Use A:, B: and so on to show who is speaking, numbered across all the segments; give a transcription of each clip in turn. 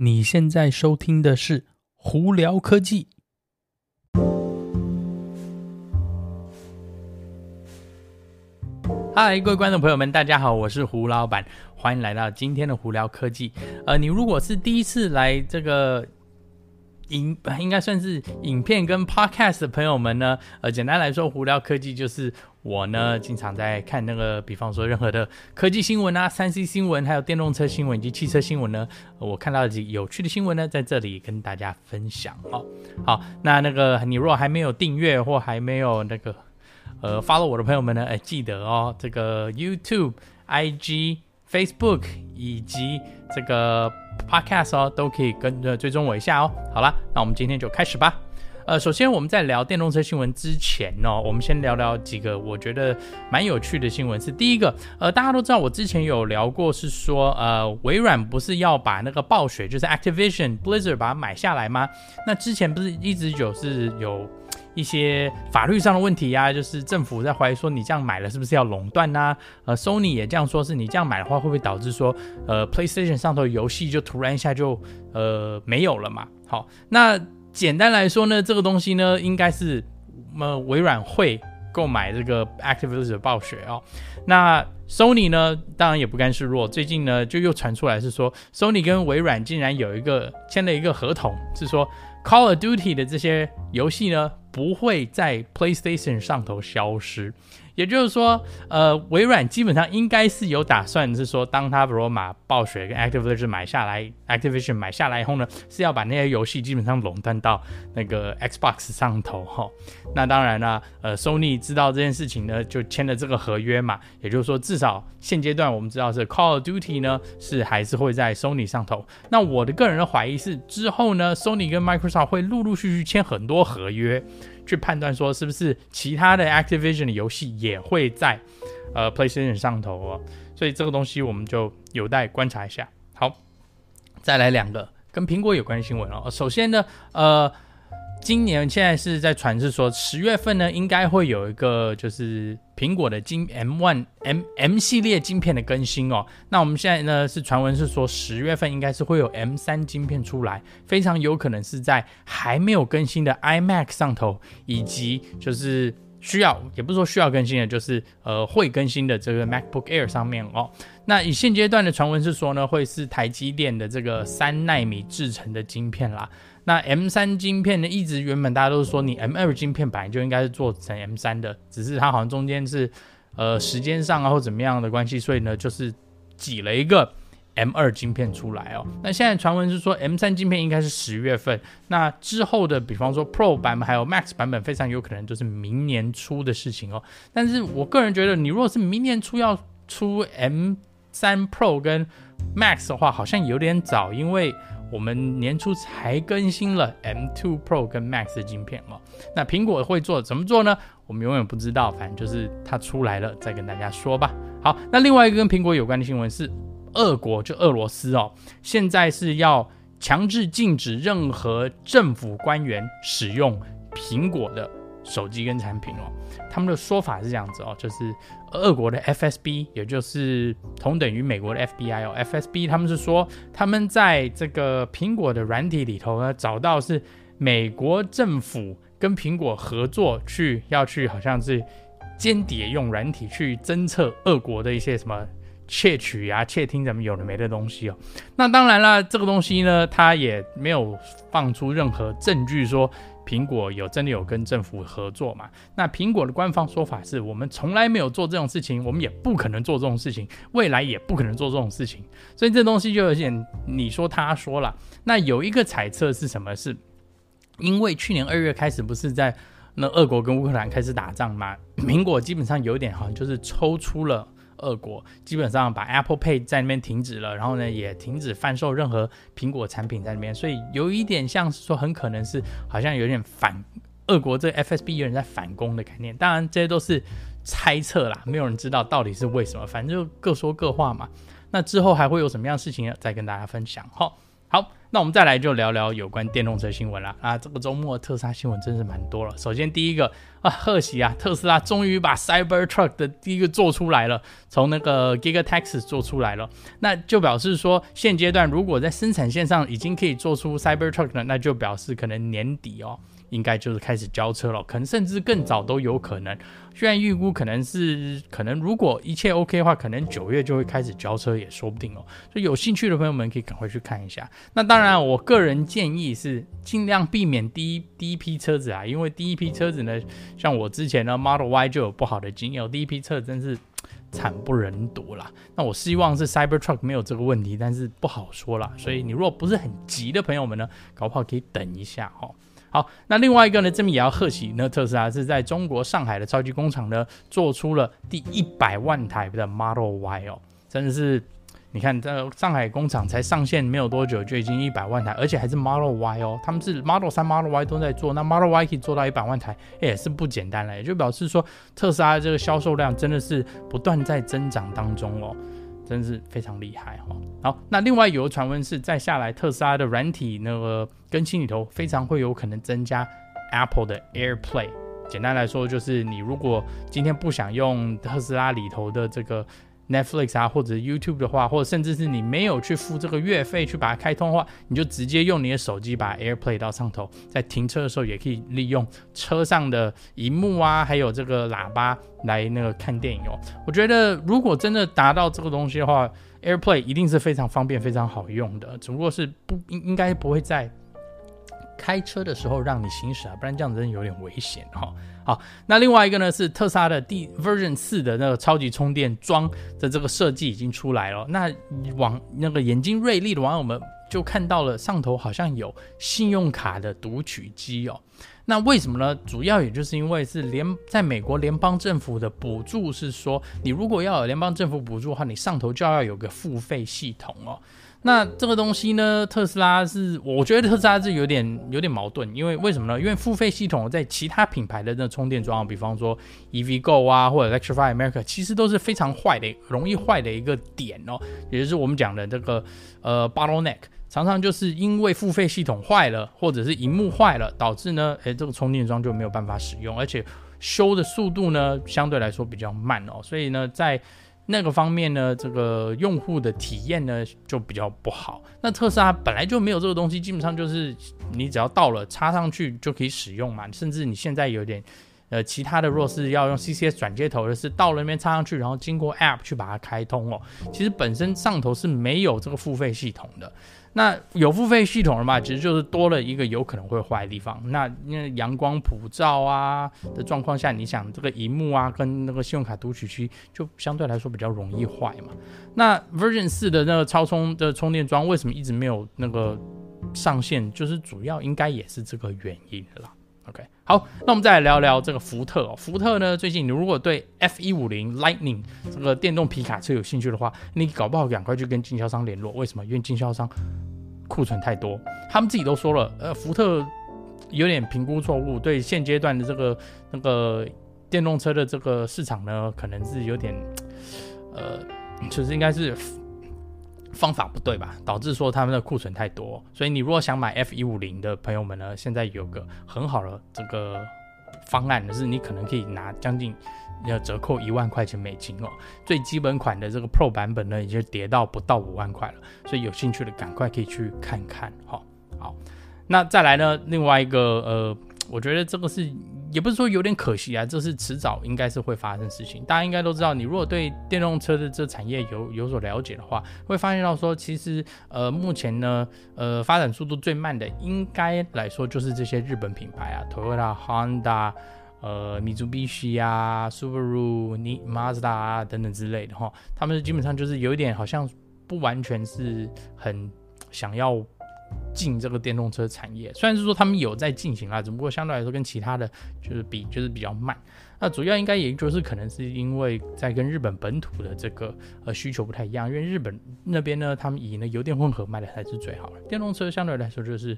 A: 你现在收听的是《胡聊科技》。嗨，各位观众朋友们，大家好，我是胡老板，欢迎来到今天的《胡聊科技》。呃，你如果是第一次来这个。影应该算是影片跟 podcast 的朋友们呢，呃，简单来说，胡聊科技就是我呢，经常在看那个，比方说任何的科技新闻啊、三 C 新闻，还有电动车新闻以及汽车新闻呢，我看到几有趣的新闻呢，在这里跟大家分享哦。好，那那个你如果还没有订阅或还没有那个呃 follow 我的朋友们呢，哎，记得哦，这个 YouTube、IG、Facebook 以及这个。Podcast 哦，都可以跟着追踪我一下哦。好了，那我们今天就开始吧。呃，首先我们在聊电动车新闻之前呢、我们先聊聊几个我觉得蛮有趣的新闻。是第一个，呃，大家都知道我之前有聊过，是说呃，微软不是要把那个暴雪，就是 Activision Blizzard 把它买下来吗？那之前不是一直有是有。一些法律上的问题、啊，就是政府在怀疑说你这样买了是不是要垄断呐？呃，Sony 也这样说，是你这样买的话会不会导致说，呃，PlayStation 上头游戏就突然一下就呃没有了嘛？好，那简单来说呢，这个东西呢，应该是呃微软会购买这个 Activision 暴雪哦。那 Sony 呢，当然也不甘示弱，最近呢就又传出来是说，Sony 跟微软竟然有一个签了一个合同，是说 Call of Duty 的这些游戏呢。不会在 PlayStation 上头消失。也就是说，呃，微软基本上应该是有打算，是说，当他罗马暴雪跟 Activision 买下来，Activision 买下来以后呢，是要把那些游戏基本上垄断到那个 Xbox 上头哈。那当然了，呃，Sony 知道这件事情呢，就签了这个合约嘛。也就是说，至少现阶段我们知道是 Call of Duty 呢是还是会在 Sony 上头。那我的个人的怀疑是，之后呢，Sony 跟 Microsoft 会陆陆续续签很多合约。去判断说是不是其他的 Activision 的游戏也会在呃 PlayStation 上头哦，所以这个东西我们就有待观察一下。好，再来两个跟苹果有关的新闻哦。首先呢，呃。今年现在是在传，是说十月份呢，应该会有一个就是苹果的晶 M1 M M 系列晶片的更新哦。那我们现在呢是传闻是说十月份应该是会有 M3 晶片出来，非常有可能是在还没有更新的 iMac 上头，以及就是需要也不是说需要更新的，就是呃会更新的这个 MacBook Air 上面哦。那以现阶段的传闻是说呢，会是台积电的这个三奈米制程的晶片啦。那 M 三晶片呢，一直原本大家都是说你 M 二晶片本来就应该是做成 M 三的，只是它好像中间是呃时间上啊或怎么样的关系，所以呢就是挤了一个 M 二晶片出来哦。那现在传闻是说 M 三晶片应该是十月份，那之后的比方说 Pro 版本还有 Max 版本，非常有可能就是明年初的事情哦。但是我个人觉得，你如果是明年初要出 M 三 Pro 跟 Max 的话，好像有点早，因为。我们年初才更新了 M2 Pro 跟 Max 的晶片哦，那苹果会做怎么做呢？我们永远不知道，反正就是它出来了再跟大家说吧。好，那另外一个跟苹果有关的新闻是，俄国就俄罗斯哦，现在是要强制禁止任何政府官员使用苹果的手机跟产品哦。他们的说法是这样子哦，就是。俄国的 FSB，也就是同等于美国的 FBI 哦，FSB 他们是说他们在这个苹果的软体里头呢，找到是美国政府跟苹果合作去要去好像是间谍用软体去侦测俄国的一些什么窃取啊、窃听怎么有的没的东西哦。那当然了，这个东西呢，它也没有放出任何证据说。苹果有真的有跟政府合作嘛？那苹果的官方说法是我们从来没有做这种事情，我们也不可能做这种事情，未来也不可能做这种事情。所以这东西就有点你说他说了。那有一个猜测是什么？是因为去年二月开始不是在那俄国跟乌克兰开始打仗吗？苹果基本上有点好像就是抽出了。俄国基本上把 Apple Pay 在那边停止了，然后呢也停止贩售任何苹果产品在那边，所以有一点像是说很可能是好像有点反俄国这 FSB 有人在反攻的概念。当然这些都是猜测啦，没有人知道到底是为什么，反正就各说各话嘛。那之后还会有什么样的事情再跟大家分享。好，好，那我们再来就聊聊有关电动车新闻啦。啊，这个周末特斯拉新闻真是蛮多了。首先第一个啊，贺喜啊，特斯拉终于把 Cybertruck 的第一个做出来了，从那个 Giga Texas 做出来了。那就表示说，现阶段如果在生产线上已经可以做出 Cybertruck 了，那就表示可能年底哦。应该就是开始交车了，可能甚至更早都有可能。虽然预估可能是可能，如果一切 OK 的话，可能九月就会开始交车也说不定哦。所以有兴趣的朋友们可以赶快去看一下。那当然，我个人建议是尽量避免第一第一批车子啊，因为第一批车子呢，像我之前呢 Model Y 就有不好的经验，第一批车子真是惨不忍睹啦。那我希望是 Cybertruck 没有这个问题，但是不好说啦。所以你如果不是很急的朋友们呢，搞不好可以等一下哈。好，那另外一个呢，这边也要贺喜呢，特斯拉是在中国上海的超级工厂呢，做出了第一百万台的 Model Y 哦，真的是，你看这上海工厂才上线没有多久，就已经一百万台，而且还是 Model Y 哦，他们是 Model 3、Model Y 都在做，那 Model Y 可以做到一百万台，也是不简单了，也就表示说特斯拉这个销售量真的是不断在增长当中哦。真是非常厉害哈！好，那另外有个传闻是，再下来特斯拉的软体那个更新里头，非常会有可能增加 Apple 的 AirPlay。简单来说，就是你如果今天不想用特斯拉里头的这个。Netflix 啊，或者 YouTube 的话，或者甚至是你没有去付这个月费去把它开通的话，你就直接用你的手机把 AirPlay 到上头，在停车的时候也可以利用车上的荧幕啊，还有这个喇叭来那个看电影哦。我觉得如果真的达到这个东西的话，AirPlay 一定是非常方便、非常好用的，只不过是不应应该不会在开车的时候让你行驶啊，不然这样子真的有点危险哈。好，那另外一个呢是特斯拉的第 Version 四的那个超级充电桩的这个设计已经出来了。那网那个眼睛锐利的网友们就看到了上头好像有信用卡的读取机哦。那为什么呢？主要也就是因为是联在美国联邦政府的补助是说，你如果要有联邦政府补助的话，你上头就要有个付费系统哦。那这个东西呢，特斯拉是，我觉得特斯拉是有点有点矛盾，因为为什么呢？因为付费系统在其他品牌的那充电桩，比方说 EVgo 啊，或者 Electrify America，其实都是非常坏的，容易坏的一个点哦，也就是我们讲的这个呃 bottleneck，常常就是因为付费系统坏了，或者是荧幕坏了，导致呢，诶，这个充电桩就没有办法使用，而且修的速度呢，相对来说比较慢哦，所以呢，在那个方面呢，这个用户的体验呢就比较不好。那特斯拉本来就没有这个东西，基本上就是你只要到了插上去就可以使用嘛。甚至你现在有点呃其他的，若是要用 CCS 转接头的是到了那边插上去，然后经过 App 去把它开通哦。其实本身上头是没有这个付费系统的。那有付费系统了嘛？其实就是多了一个有可能会坏的地方。那因为阳光普照啊的状况下，你想这个荧幕啊跟那个信用卡读取区就相对来说比较容易坏嘛。那 Version 四的那个超充的充电桩为什么一直没有那个上线？就是主要应该也是这个原因了。OK，好，那我们再来聊聊这个福特哦。福特呢，最近你如果对 F150 Lightning 这个电动皮卡车有兴趣的话，你搞不好赶快去跟经销商联络。为什么？因为经销商库存太多，他们自己都说了，呃，福特有点评估错误，对现阶段的这个那个电动车的这个市场呢，可能是有点，呃，就是应该是。方法不对吧，导致说他们的库存太多，所以你如果想买 F 一五零的朋友们呢，现在有个很好的这个方案，就是你可能可以拿将近要折扣一万块钱美金哦。最基本款的这个 Pro 版本呢，已经跌到不到五万块了，所以有兴趣的赶快可以去看看哈。好，那再来呢，另外一个呃，我觉得这个是。也不是说有点可惜啊，这是迟早应该是会发生事情。大家应该都知道，你如果对电动车的这产业有有所了解的话，会发现到说，其实呃目前呢，呃发展速度最慢的，应该来说就是这些日本品牌啊，Toyota、Honda、呃 Mitsubishi 啊、Subaru、你 Mazda 啊等等之类的哈，他们基本上就是有一点好像不完全是很想要。进这个电动车产业，虽然是说他们有在进行啊，只不过相对来说跟其他的就是比就是比较慢。那主要应该也就是可能是因为在跟日本本土的这个呃需求不太一样，因为日本那边呢，他们以呢油电混合卖的才是最好的，电动车相对来说就是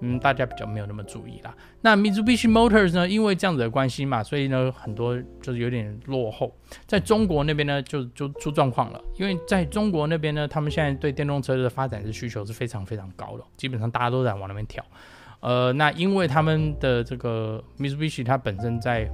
A: 嗯，大家比较没有那么注意啦。那 Mitsubishi Motors 呢，因为这样子的关系嘛，所以呢，很多就是有点落后，在中国那边呢，就就出状况了。因为在中国那边呢，他们现在对电动车的发展的需求是非常非常高的，基本上大家都在往那边跳。呃，那因为他们的这个 Mitsubishi 它本身在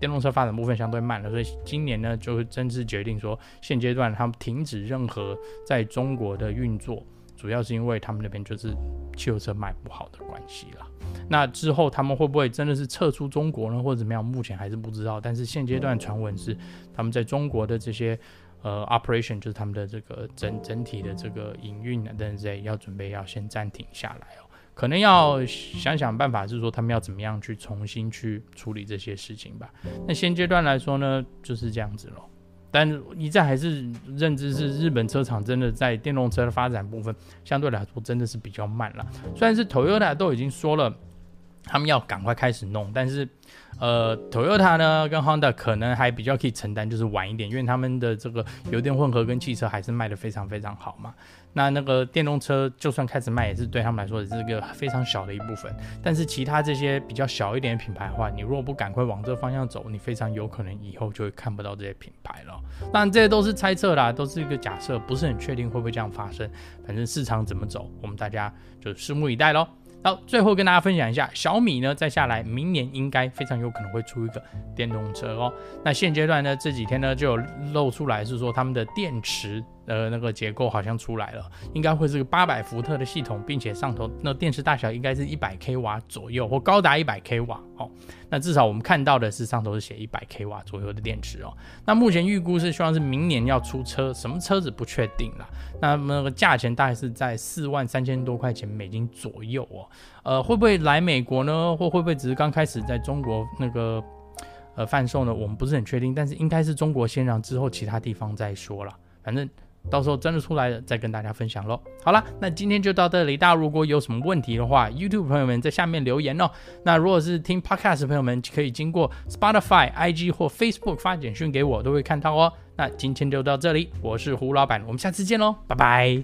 A: 电动车发展部分相对慢了，所以今年呢，就正式决定说，现阶段他们停止任何在中国的运作。主要是因为他们那边就是汽油车卖不好的关系啦。那之后他们会不会真的是撤出中国呢，或者怎么样？目前还是不知道。但是现阶段传闻是，他们在中国的这些呃 operation，就是他们的这个整整体的这个营运啊等等之类，要准备要先暂停下来哦。可能要想想办法，是说他们要怎么样去重新去处理这些事情吧。那现阶段来说呢，就是这样子咯。但一再还是认知是日本车厂真的在电动车的发展部分相对来说真的是比较慢了。虽然是 Toyota 都已经说了，他们要赶快开始弄，但是呃，Toyota 呢跟 Honda 可能还比较可以承担，就是晚一点，因为他们的这个油电混合跟汽车还是卖得非常非常好嘛。那那个电动车就算开始卖，也是对他们来说也是一个非常小的一部分。但是其他这些比较小一点的品牌的话，你如果不赶快往这个方向走，你非常有可能以后就会看不到这些品牌了。当然这些都是猜测啦，都是一个假设，不是很确定会不会这样发生。反正市场怎么走，我们大家就拭目以待喽。好，最后跟大家分享一下，小米呢，再下来明年应该非常有可能会出一个电动车哦。那现阶段呢，这几天呢就有露出来是说他们的电池呃那个结构好像出来了，应该会是个八百伏特的系统，并且上头那电池大小应该是一百 k 瓦左右，或高达一百 k 瓦哦。那至少我们看到的是上头是写一百 k 瓦左右的电池哦。那目前预估是希望是明年要出车，什么车子不确定啦。那么那个价钱大概是在四万三千多块钱美金左右哦。呃，会不会来美国呢？或会不会只是刚开始在中国那个呃贩售呢？我们不是很确定，但是应该是中国先让，之后其他地方再说了。反正到时候真的出来了，再跟大家分享喽。好了，那今天就到这里。大家如果有什么问题的话，YouTube 朋友们在下面留言哦。那如果是听 Podcast 朋友们，可以经过 Spotify、IG 或 Facebook 发简讯给我，都会看到哦。那今天就到这里，我是胡老板，我们下次见喽，拜拜。